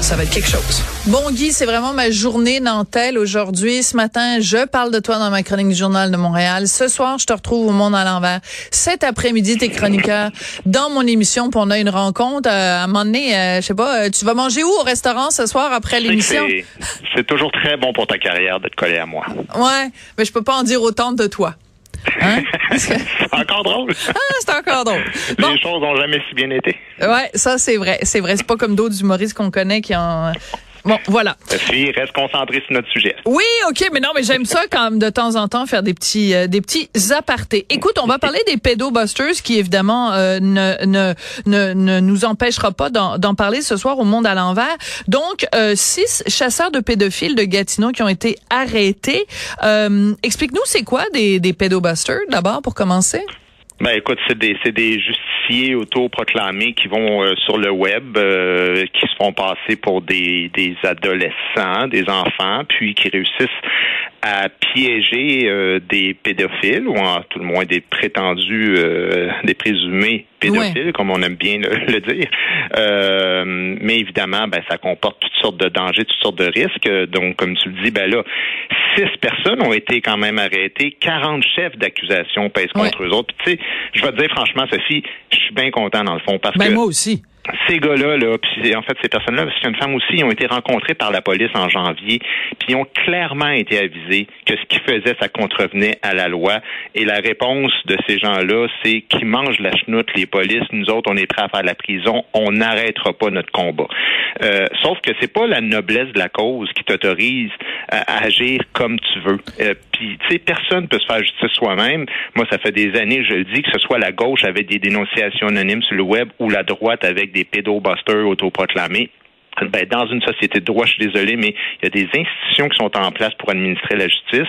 Ça va être quelque chose. Bon, Guy, c'est vraiment ma journée Nantel aujourd'hui. Ce matin, je parle de toi dans ma chronique du Journal de Montréal. Ce soir, je te retrouve au Monde à l'envers. Cet après-midi, t'es chroniqueur dans mon émission pour on a une rencontre. Euh, à un moment donné, euh, je sais pas, euh, tu vas manger où au restaurant ce soir après l'émission? C'est toujours très bon pour ta carrière de te coller à moi. Ouais, mais je peux pas en dire autant de toi. Hein? c'est encore drôle. Ah, c'est encore drôle. Les choses n'ont jamais si bien été. Ouais, ça c'est vrai. C'est vrai. C'est pas comme d'autres humoristes qu'on connaît qui ont Bon, voilà. Fille, reste concentré sur notre sujet. Oui, OK, mais non, mais j'aime ça quand même de temps en temps faire des petits euh, des petits apartés. Écoute, on va parler des pédobusters qui évidemment euh, ne, ne, ne, ne nous empêchera pas d'en parler ce soir au Monde à l'envers. Donc, euh, six chasseurs de pédophiles de Gatineau qui ont été arrêtés. Explique-nous, c'est quoi des, des pédobusters d'abord pour commencer? Ben écoute, c'est des c'est des justiciers autoproclamés qui vont euh, sur le web, euh, qui se font passer pour des des adolescents, des enfants, puis qui réussissent à piéger euh, des pédophiles ou en tout le moins des prétendus, euh, des présumés pédophiles, comme on aime bien le, dire. Euh, mais évidemment, ben, ça comporte toutes sortes de dangers, toutes sortes de risques. Donc, comme tu le dis, ben là, six personnes ont été quand même arrêtées, 40 chefs d'accusation pèsent contre eux autres. tu sais, je vais te dire franchement, Sophie, je suis bien content dans le fond parce ben, que moi aussi ces gars-là, là, puis en fait ces personnes-là, parce qu'il une femme aussi, ils ont été rencontrés par la police en janvier, puis ils ont clairement été avisés que ce qu'ils faisaient, ça contrevenait à la loi. Et la réponse de ces gens-là, c'est qu'ils mangent la chenoute, les polices. Nous autres, on est prêts à faire la prison, on n'arrêtera pas notre combat. Euh, sauf que c'est pas la noblesse de la cause qui t'autorise à agir comme tu veux. Euh, puis, tu sais, personne peut se faire justice soi-même. Moi, ça fait des années, je le dis, que ce soit la gauche avec des dénonciations anonymes sur le web ou la droite avec des pédobusters autoproclamés. Ben, dans une société de droit, je suis désolé, mais il y a des institutions qui sont en place pour administrer la justice.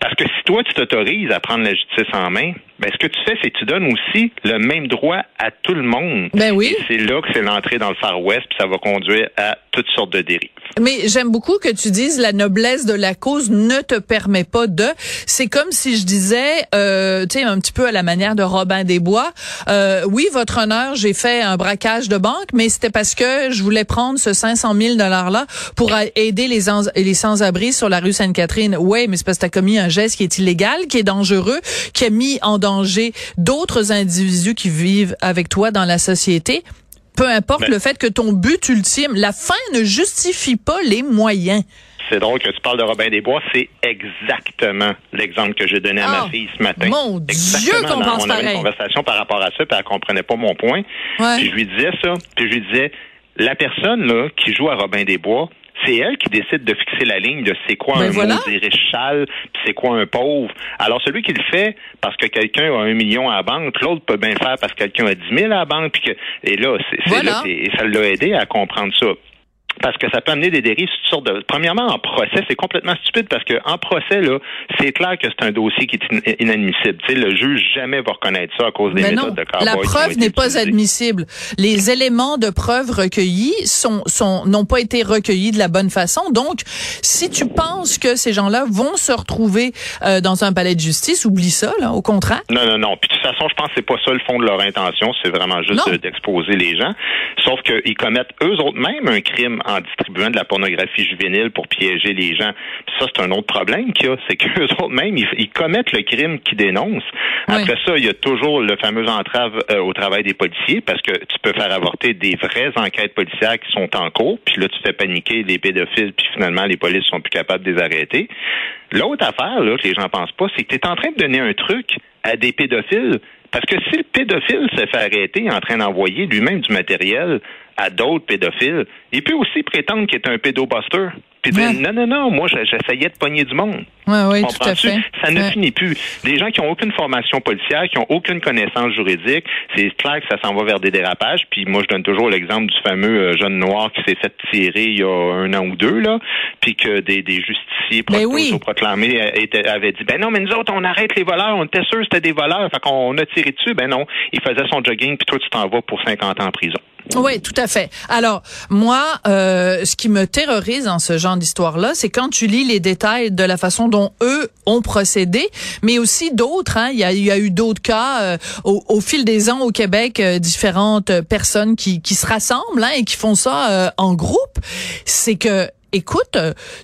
Parce que si toi, tu t'autorises à prendre la justice en main, ben, ce que tu fais, c'est que tu donnes aussi le même droit à tout le monde. Ben oui. c'est là que c'est l'entrée dans le Far West, puis ça va conduire à toutes sortes de dérives. Mais j'aime beaucoup que tu dises la noblesse de la cause ne te permet pas de. C'est comme si je disais, euh, tu sais, un petit peu à la manière de Robin des Bois. Euh, oui, votre honneur, j'ai fait un braquage de banque, mais c'était parce que je voulais prendre ce 500 000 dollars là pour aider les, les sans-abri sur la rue Sainte-Catherine. Oui, mais c'est parce que tu as commis un geste qui est illégal, qui est dangereux, qui a mis en danger d'autres individus qui vivent avec toi dans la société peu importe le fait que ton but ultime, la fin ne justifie pas les moyens. C'est drôle que tu parles de Robin des Bois, c'est exactement l'exemple que j'ai donné à ma oh, fille ce matin. Mon Dieu, qu'on pense On avait une conversation par rapport à ça, puis elle comprenait pas mon point. Puis je lui disais ça, puis je lui disais, la personne là qui joue à Robin des Bois, c'est elle qui décide de fixer la ligne de c'est quoi ben un voilà. riche puis c'est quoi un pauvre. Alors celui qui le fait parce que quelqu'un a un million à la banque, l'autre peut bien faire parce que quelqu'un a dix mille à la banque, puis que et là, c'est là, et ça l'a aidé à comprendre ça parce que ça peut amener des dérives sortes de. Premièrement, en procès, c'est complètement stupide parce que en procès là, c'est clair que c'est un dossier qui est inadmissible. Tu sais, le juge jamais va reconnaître ça à cause des méthodes de La preuve n'est pas admissible. Les éléments de preuve recueillis sont sont n'ont pas été recueillis de la bonne façon. Donc, si tu penses que ces gens-là vont se retrouver euh, dans un palais de justice, oublie ça. Là, au contraire. Non, non, non. Puis de toute façon, je pense que c'est pas ça le fond de leur intention. C'est vraiment juste d'exposer les gens. Sauf qu'ils commettent eux autres même un crime en distribuant de la pornographie juvénile pour piéger les gens. ça, c'est un autre problème qu'il y a, c'est qu'eux autres même, ils, commettent le crime qu'ils dénoncent. Après ça, il y a toujours le fameux entrave euh, au travail des policiers, parce que tu peux faire avorter des vraies enquêtes policières qui sont en cours, puis là, tu fais paniquer les pédophiles, puis finalement, les polices sont plus capables de les arrêter. L'autre affaire, là, que les gens pensent pas, c'est que tu es en train de donner un truc à des pédophiles parce que si le pédophile se fait arrêter en train d'envoyer lui-même du matériel à d'autres pédophiles, il peut aussi prétendre qu'il est un pédobuster. puis dire non, non, non, moi, j'essayais de pogner du monde. Oui, oui, tout à fait. Ça ne finit plus. Des gens qui ont aucune formation policière, qui ont aucune connaissance juridique, c'est clair que ça s'en va vers des dérapages. Puis moi, je donne toujours l'exemple du fameux euh, jeune noir qui s'est fait tirer il y a un an ou deux, là, puis que des, des justiciers ben oui. proclamés euh, avaient dit, ben non, mais nous autres, on arrête les voleurs, on était sûr que c'était des voleurs, fait qu'on a tiré dessus. Ben non, il faisait son jogging, puis toi, tu t'en vas pour 50 ans en prison. Oui, tout à fait. Alors, moi, euh, ce qui me terrorise dans ce genre d'histoire-là, c'est quand tu lis les détails de la façon dont eux ont procédé, mais aussi d'autres. Hein, il, y a, eu d'autres cas euh, au, fil des ans au Québec, euh, différentes personnes qui, qui se rassemblent hein, et qui font ça en groupe. C'est que écoute,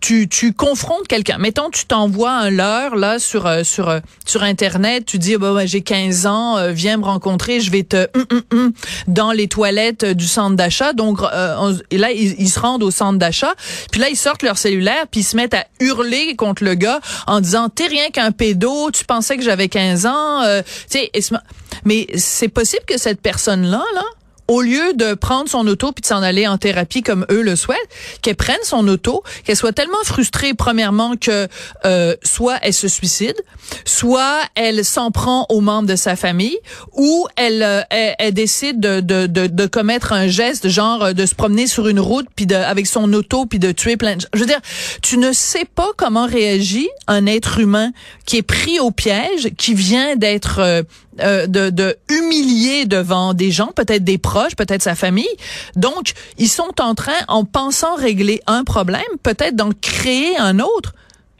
tu, tu confrontes quelqu'un. Mettons, tu t'envoies un leurre là sur euh, sur euh, sur internet. Tu dis, bah, j'ai 15 ans, euh, viens me rencontrer, je vais te hum, hum, hum, dans les toilettes du centre d'achat. Donc et là, ils, se rendent au centre d'achat. Puis là, ils sortent leur cellulaire, puis ils se mettent à hurler contre le gars en disant, t'es rien qu'un pédo, tu pensais que j'avais 15 ans. tu sais, mais c'est possible que cette personne là, là au lieu de prendre son auto puis de s'en aller en thérapie comme eux le souhaitent, qu'elle prenne son auto, qu'elle soit tellement frustrée premièrement que euh, soit elle se suicide, soit elle s'en prend aux membres de sa famille, ou elle euh, elle, décide de, de, de, commettre un geste genre euh, de se promener sur une route puis de avec son auto puis de tuer plein de gens. Je veux dire, tu ne sais pas comment réagit un être humain qui est pris au piège, qui vient d'être euh, de, de humilier devant des gens, peut-être des proches, peut-être sa famille. Donc, ils sont en train, en pensant régler un problème, peut-être d'en créer un autre.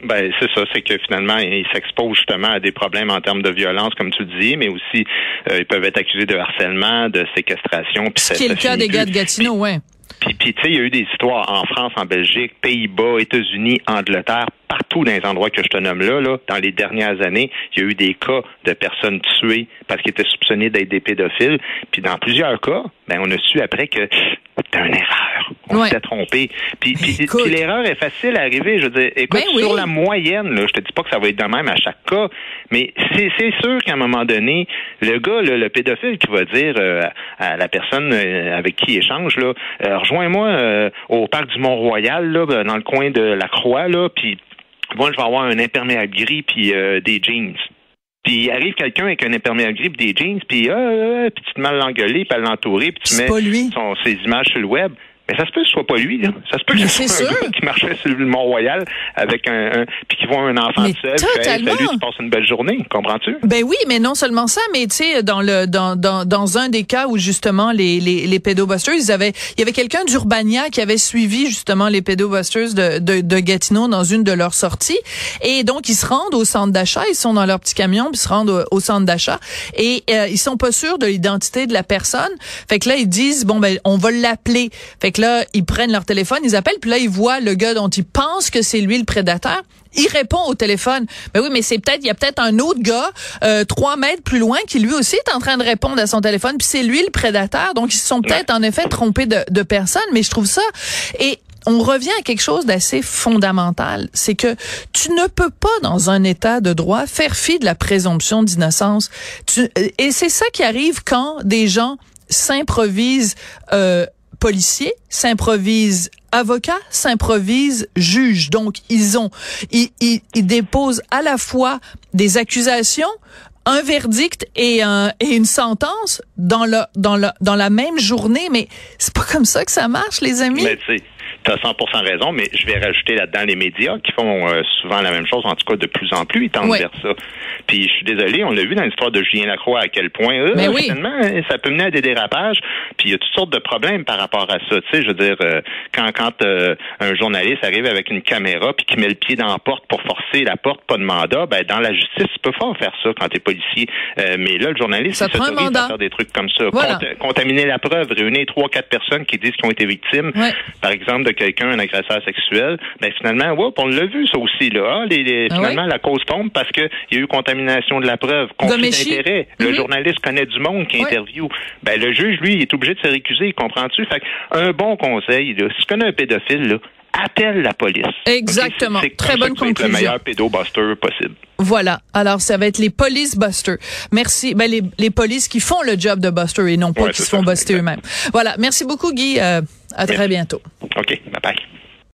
Ben c'est ça, c'est que finalement ils s'exposent justement à des problèmes en termes de violence, comme tu dis, mais aussi euh, ils peuvent être accusés de harcèlement, de séquestration. Ce qui est le cas des gars de Gatineau, ouais. Puis, puis tu sais, il y a eu des histoires en France, en Belgique, Pays-Bas, États-Unis, Angleterre, partout dans les endroits que je te nomme là, là, dans les dernières années, il y a eu des cas de personnes tuées parce qu'ils étaient soupçonnés d'être des pédophiles. Puis dans plusieurs cas, ben on a su après que c'était une erreur. On s'était trompé. Puis, puis, l'erreur est facile à arriver. Je veux dire, écoute, ben sur la moyenne, là, je te dis pas que ça va être de même à chaque cas, mais c'est, c'est sûr qu'à un moment donné, le gars, le pédophile qui va dire euh, à la personne euh, avec qui il échange, là, euh, rejoins-moi au parc du Mont-Royal, là, dans le coin de la Croix, là, puis moi, je vais avoir un imperméable gris puis des jeans. Puis il arrive quelqu'un avec un imperméable gris des jeans, puis, euh, puis tu te mal l'engueuler, puis l'entourer, puis tu mets son, ses images sur le web. Mais ça se peut que ce soit pas lui, là. Ça se peut que ce soit un gars qui marchait sur le Mont-Royal avec un, un puis qui voit un enfant mais seul, totalement. Fait, salut, tu passes une belle journée, comprends-tu? Ben oui, mais non seulement ça, mais tu sais, dans le dans, dans, dans un des cas où justement les les, les pédobusters, ils avaient il y avait quelqu'un d'Urbania qui avait suivi justement les pédobusters de, de, de Gatineau dans une de leurs sorties, et donc ils se rendent au centre d'achat, ils sont dans leur petit camion, puis ils se rendent au, centre d'achat, et euh, ils sont pas sûrs de l'identité de la personne. Fait que là ils disent bon ben on va l'appeler. Fait là, ils prennent leur téléphone, ils appellent, puis là, ils voient le gars dont ils pensent que c'est lui le prédateur. Il répond au téléphone. Ben oui, mais c'est peut-être, il y a peut-être un autre gars, euh, trois mètres plus loin, qui lui aussi est en train de répondre à son téléphone, puis c'est lui le prédateur. Donc, ils se sont peut-être en effet trompés de, de personne, mais je trouve ça. Et on revient à quelque chose d'assez fondamental, c'est que tu ne peux pas dans un état de droit faire fi de la présomption d'innocence. Et c'est ça qui arrive quand des gens s'improvisent euh, policiers, s'improvisent avocats, s'improvisent juges. Donc, ils ont, ils, déposent à la fois des accusations, un verdict et, un, et une sentence dans, le, dans, le, dans la même journée. Mais c'est pas comme ça que ça marche, les amis? Tu as 100 raison, mais je vais rajouter là-dedans les médias qui font euh, souvent la même chose, en tout cas de plus en plus, ils tendent vers ça. Puis je suis désolé, on l'a vu dans l'histoire de Julien Lacroix à quel point, euh, finalement, ça peut mener à des dérapages. Puis il y a toutes sortes de problèmes par rapport à ça. Tu sais, je veux dire, euh, quand quand euh, un journaliste arrive avec une caméra puis qui met le pied dans la porte pour forcer la porte, pas de mandat, ben dans la justice, tu peux pas faire ça quand tu es policier. mais là, le journaliste, ça il à faire des trucs comme ça. contaminer la preuve, réunir trois, quatre personnes qui disent qu'ils ont été victimes, par exemple, de quelqu'un, un agresseur sexuel, ben finalement, on l'a vu ça aussi là. Ah, les, ah finalement, la cause tombe parce qu'il y a eu contamination de la preuve, conflit d'intérêt. Le mhm. journaliste connaît du monde qui interview. Ben le juge, lui, il est obligé de se récuser, comprends-tu? Fait un bon conseil, là, si tu connais un pédophile, là, appelle la police. Exactement. Très bonne conclusion. le meilleur pédobuster possible. Voilà. Alors, ça va être les police busters. Merci. Ben, les, les polices qui font le job de buster et non pas qui se font buster eux-mêmes. Voilà. Merci beaucoup, Guy. Euh, à très bientôt. OK. Bye bye.